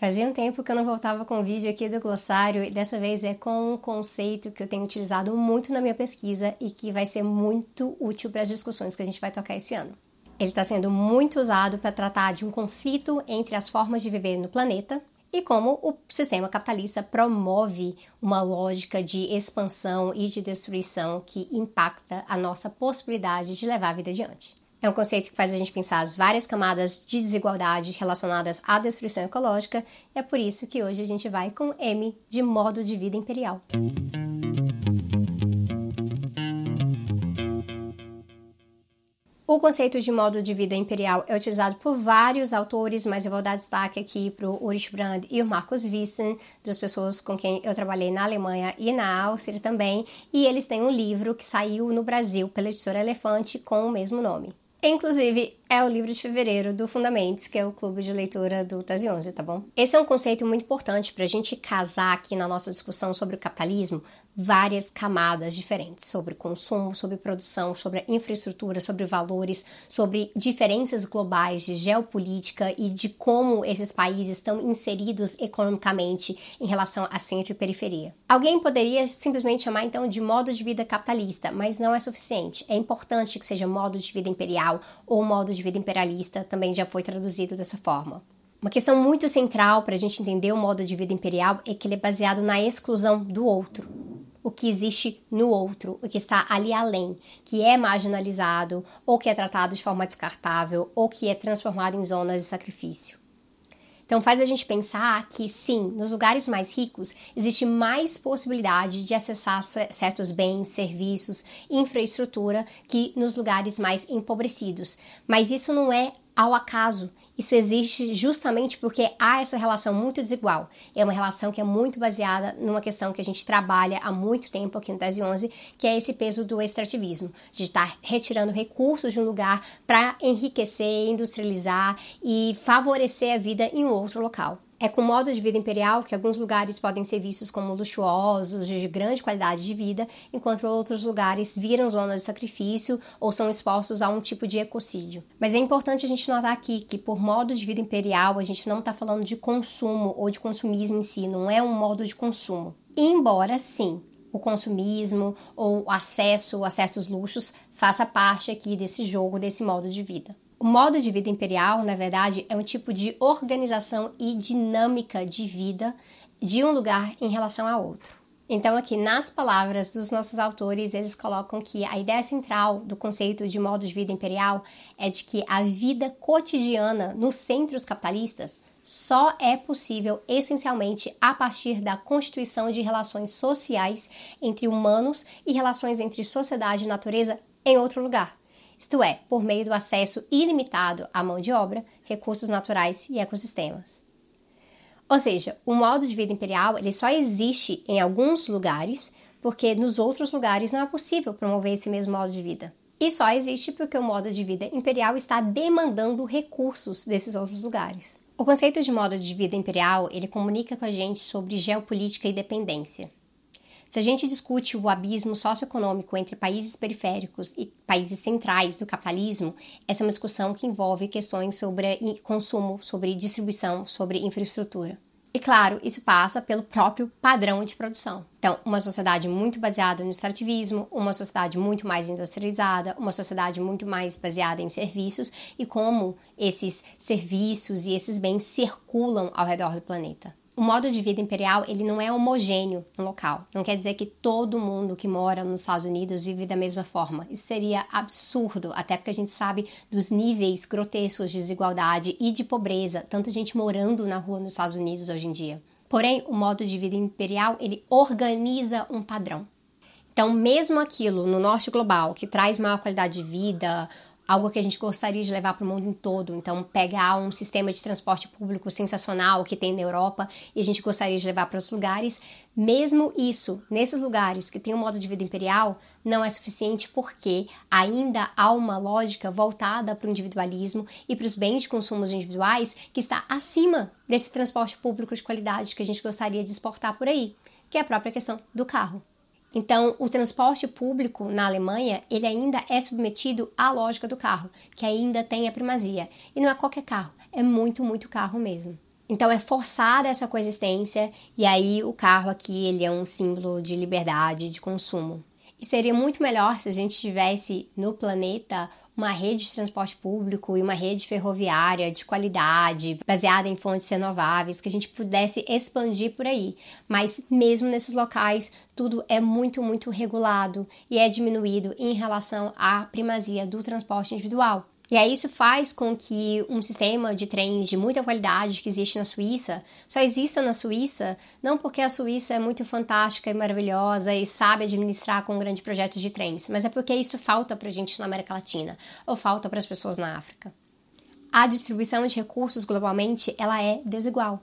Fazia um tempo que eu não voltava com um vídeo aqui do glossário e dessa vez é com um conceito que eu tenho utilizado muito na minha pesquisa e que vai ser muito útil para as discussões que a gente vai tocar esse ano. Ele está sendo muito usado para tratar de um conflito entre as formas de viver no planeta e como o sistema capitalista promove uma lógica de expansão e de destruição que impacta a nossa possibilidade de levar a vida adiante. É um conceito que faz a gente pensar as várias camadas de desigualdade relacionadas à destruição ecológica, e é por isso que hoje a gente vai com M de modo de vida imperial. O conceito de modo de vida imperial é utilizado por vários autores, mas eu vou dar destaque aqui para o Ulrich Brand e o Markus Wissen, duas pessoas com quem eu trabalhei na Alemanha e na Áustria também, e eles têm um livro que saiu no Brasil pela editora Elefante com o mesmo nome. Inclusive, é o livro de fevereiro do Fundamentos, que é o clube de leitura do Tese 11, tá bom? Esse é um conceito muito importante para a gente casar aqui na nossa discussão sobre o capitalismo várias camadas diferentes sobre consumo, sobre produção, sobre infraestrutura, sobre valores, sobre diferenças globais de geopolítica e de como esses países estão inseridos economicamente em relação a centro e periferia. Alguém poderia simplesmente chamar então de modo de vida capitalista, mas não é suficiente. É importante que seja modo de vida imperial ou modo de de vida imperialista também já foi traduzido dessa forma. Uma questão muito central para a gente entender o modo de vida imperial é que ele é baseado na exclusão do outro. O que existe no outro, o que está ali além, que é marginalizado, ou que é tratado de forma descartável, ou que é transformado em zonas de sacrifício. Então faz a gente pensar que sim, nos lugares mais ricos existe mais possibilidade de acessar certos bens, serviços, infraestrutura que nos lugares mais empobrecidos. Mas isso não é ao acaso. Isso existe justamente porque há essa relação muito desigual. É uma relação que é muito baseada numa questão que a gente trabalha há muito tempo aqui no Tese 11, que é esse peso do extrativismo, de estar retirando recursos de um lugar para enriquecer, industrializar e favorecer a vida em outro local. É com modo de vida imperial que alguns lugares podem ser vistos como luxuosos, de grande qualidade de vida, enquanto outros lugares viram zonas de sacrifício ou são expostos a um tipo de ecocídio. Mas é importante a gente notar aqui que, por modo de vida imperial, a gente não está falando de consumo ou de consumismo em si, não é um modo de consumo. Embora sim, o consumismo ou o acesso a certos luxos faça parte aqui desse jogo, desse modo de vida. O modo de vida imperial, na verdade, é um tipo de organização e dinâmica de vida de um lugar em relação a outro. Então, aqui nas palavras dos nossos autores, eles colocam que a ideia central do conceito de modo de vida imperial é de que a vida cotidiana nos centros capitalistas só é possível essencialmente a partir da constituição de relações sociais entre humanos e relações entre sociedade e natureza em outro lugar isto é, por meio do acesso ilimitado à mão de obra, recursos naturais e ecossistemas. Ou seja, o modo de vida imperial ele só existe em alguns lugares, porque nos outros lugares não é possível promover esse mesmo modo de vida. E só existe porque o modo de vida imperial está demandando recursos desses outros lugares. O conceito de modo de vida imperial, ele comunica com a gente sobre geopolítica e dependência. Se a gente discute o abismo socioeconômico entre países periféricos e países centrais do capitalismo, essa é uma discussão que envolve questões sobre consumo, sobre distribuição, sobre infraestrutura. E claro, isso passa pelo próprio padrão de produção. Então, uma sociedade muito baseada no extrativismo, uma sociedade muito mais industrializada, uma sociedade muito mais baseada em serviços e como esses serviços e esses bens circulam ao redor do planeta o modo de vida imperial ele não é homogêneo no local. Não quer dizer que todo mundo que mora nos Estados Unidos vive da mesma forma. Isso seria absurdo, até porque a gente sabe dos níveis grotescos de desigualdade e de pobreza, tanta gente morando na rua nos Estados Unidos hoje em dia. Porém, o modo de vida imperial ele organiza um padrão. Então, mesmo aquilo no norte global que traz maior qualidade de vida, algo que a gente gostaria de levar para o mundo todo. Então, pegar um sistema de transporte público sensacional que tem na Europa e a gente gostaria de levar para outros lugares, mesmo isso, nesses lugares que tem um modo de vida imperial, não é suficiente porque ainda há uma lógica voltada para o individualismo e para os bens de consumo individuais que está acima desse transporte público de qualidade que a gente gostaria de exportar por aí, que é a própria questão do carro. Então, o transporte público na Alemanha, ele ainda é submetido à lógica do carro, que ainda tem a primazia. E não é qualquer carro, é muito, muito carro mesmo. Então é forçada essa coexistência e aí o carro aqui ele é um símbolo de liberdade de consumo. E seria muito melhor se a gente tivesse no planeta uma rede de transporte público e uma rede ferroviária de qualidade, baseada em fontes renováveis, que a gente pudesse expandir por aí. Mas mesmo nesses locais, tudo é muito, muito regulado e é diminuído em relação à primazia do transporte individual. E aí isso faz com que um sistema de trens de muita qualidade que existe na Suíça só exista na Suíça, não porque a Suíça é muito fantástica e maravilhosa e sabe administrar com um grande projeto de trens, mas é porque isso falta para a gente na América Latina ou falta para as pessoas na África. A distribuição de recursos globalmente ela é desigual.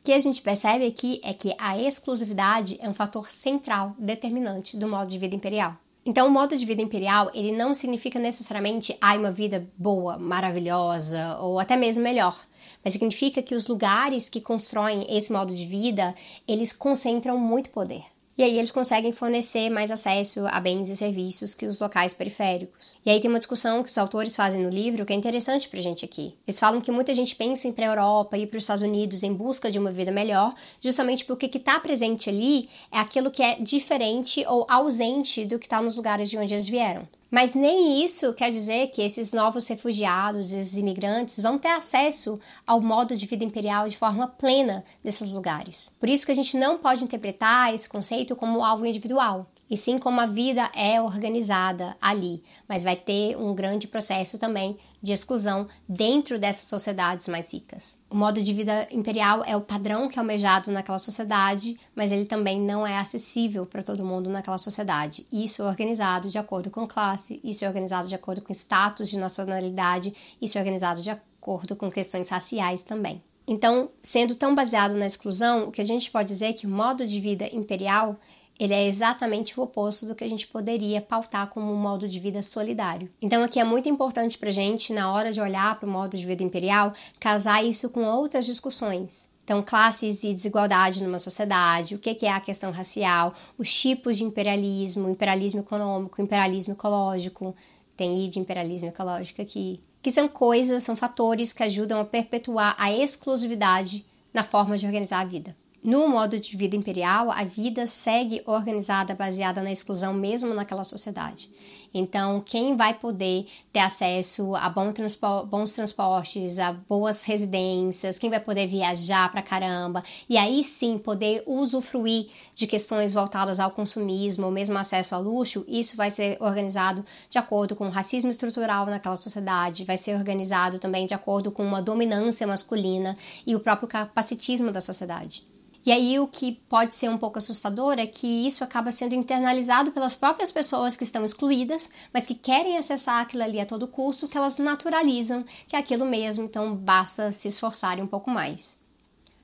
O que a gente percebe aqui é que a exclusividade é um fator central, determinante do modo de vida imperial. Então, o modo de vida imperial, ele não significa necessariamente ah, uma vida boa, maravilhosa ou até mesmo melhor, mas significa que os lugares que constroem esse modo de vida, eles concentram muito poder. E aí eles conseguem fornecer mais acesso a bens e serviços que os locais periféricos. E aí tem uma discussão que os autores fazem no livro que é interessante pra gente aqui. Eles falam que muita gente pensa em ir pra Europa e para os Estados Unidos em busca de uma vida melhor, justamente porque o que está presente ali é aquilo que é diferente ou ausente do que está nos lugares de onde eles vieram. Mas nem isso quer dizer que esses novos refugiados, esses imigrantes, vão ter acesso ao modo de vida imperial de forma plena nesses lugares. Por isso que a gente não pode interpretar esse conceito como algo individual e sim como a vida é organizada ali, mas vai ter um grande processo também de exclusão dentro dessas sociedades mais ricas. O modo de vida imperial é o padrão que é almejado naquela sociedade, mas ele também não é acessível para todo mundo naquela sociedade. Isso é organizado de acordo com classe, isso é organizado de acordo com status de nacionalidade, isso é organizado de acordo com questões raciais também. Então, sendo tão baseado na exclusão, o que a gente pode dizer é que o modo de vida imperial ele é exatamente o oposto do que a gente poderia pautar como um modo de vida solidário. Então, aqui é muito importante para a gente, na hora de olhar para o modo de vida imperial, casar isso com outras discussões. Então, classes e desigualdade numa sociedade, o que é a questão racial, os tipos de imperialismo, imperialismo econômico, imperialismo ecológico, tem I de imperialismo ecológico aqui, que são coisas, são fatores que ajudam a perpetuar a exclusividade na forma de organizar a vida. No modo de vida imperial, a vida segue organizada baseada na exclusão mesmo naquela sociedade. Então, quem vai poder ter acesso a bons transportes, a boas residências, quem vai poder viajar pra caramba, e aí sim poder usufruir de questões voltadas ao consumismo, ou mesmo acesso ao luxo, isso vai ser organizado de acordo com o racismo estrutural naquela sociedade, vai ser organizado também de acordo com uma dominância masculina e o próprio capacitismo da sociedade. E aí o que pode ser um pouco assustador é que isso acaba sendo internalizado pelas próprias pessoas que estão excluídas, mas que querem acessar aquilo ali a todo custo, que elas naturalizam que é aquilo mesmo, então basta se esforçarem um pouco mais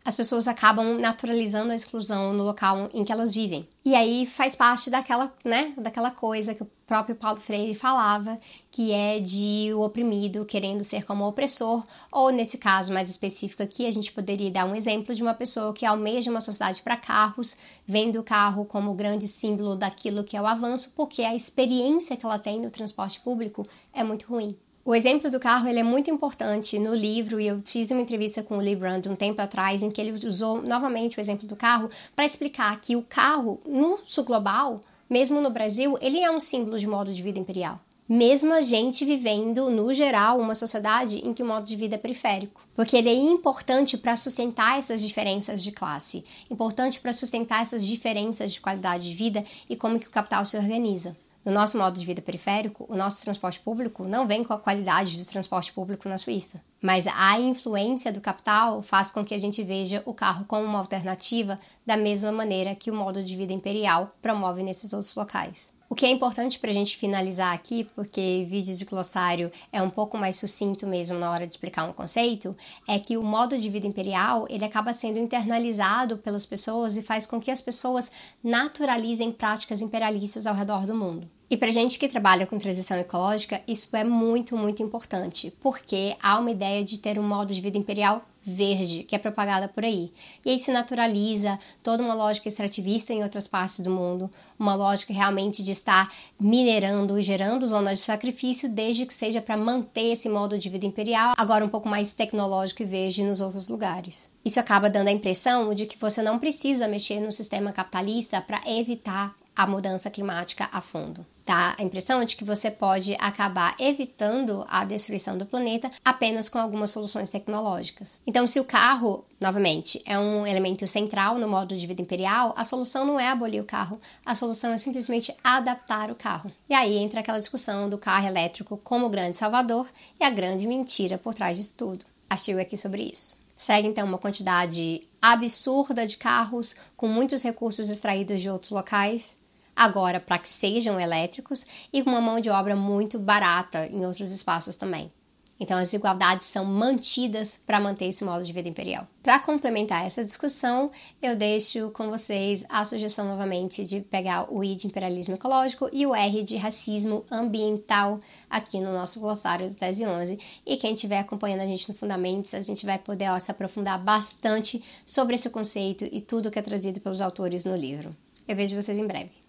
as pessoas acabam naturalizando a exclusão no local em que elas vivem. E aí faz parte daquela, né, daquela coisa que o próprio Paulo Freire falava, que é de o oprimido querendo ser como o opressor, ou nesse caso mais específico aqui, a gente poderia dar um exemplo de uma pessoa que almeja uma sociedade para carros, vendo o carro como o grande símbolo daquilo que é o avanço, porque a experiência que ela tem no transporte público é muito ruim. O exemplo do carro ele é muito importante no livro e eu fiz uma entrevista com o Lee Brand um tempo atrás em que ele usou novamente o exemplo do carro para explicar que o carro no sul global, mesmo no Brasil, ele é um símbolo de modo de vida imperial. Mesmo a gente vivendo, no geral, uma sociedade em que o modo de vida é periférico. Porque ele é importante para sustentar essas diferenças de classe, importante para sustentar essas diferenças de qualidade de vida e como que o capital se organiza. No nosso modo de vida periférico, o nosso transporte público não vem com a qualidade do transporte público na Suíça. Mas a influência do capital faz com que a gente veja o carro como uma alternativa da mesma maneira que o modo de vida imperial promove nesses outros locais. O que é importante para a gente finalizar aqui, porque vídeo de glossário é um pouco mais sucinto mesmo na hora de explicar um conceito, é que o modo de vida imperial ele acaba sendo internalizado pelas pessoas e faz com que as pessoas naturalizem práticas imperialistas ao redor do mundo. E para gente que trabalha com transição ecológica, isso é muito, muito importante, porque há uma ideia de ter um modo de vida imperial verde que é propagada por aí. E aí se naturaliza toda uma lógica extrativista em outras partes do mundo, uma lógica realmente de estar minerando e gerando zonas de sacrifício, desde que seja para manter esse modo de vida imperial, agora um pouco mais tecnológico e verde nos outros lugares. Isso acaba dando a impressão de que você não precisa mexer no sistema capitalista para evitar a mudança climática a fundo. Dá a impressão de que você pode acabar evitando a destruição do planeta apenas com algumas soluções tecnológicas. Então, se o carro, novamente, é um elemento central no modo de vida imperial, a solução não é abolir o carro, a solução é simplesmente adaptar o carro. E aí entra aquela discussão do carro elétrico como o grande salvador e a grande mentira por trás disso tudo. Artigo aqui sobre isso. Segue então uma quantidade absurda de carros com muitos recursos extraídos de outros locais agora para que sejam elétricos e com uma mão de obra muito barata em outros espaços também. Então, as desigualdades são mantidas para manter esse modo de vida imperial. Para complementar essa discussão, eu deixo com vocês a sugestão novamente de pegar o I de imperialismo ecológico e o R de racismo ambiental aqui no nosso glossário do Tese 11. E quem estiver acompanhando a gente no Fundamentos, a gente vai poder ó, se aprofundar bastante sobre esse conceito e tudo que é trazido pelos autores no livro. Eu vejo vocês em breve.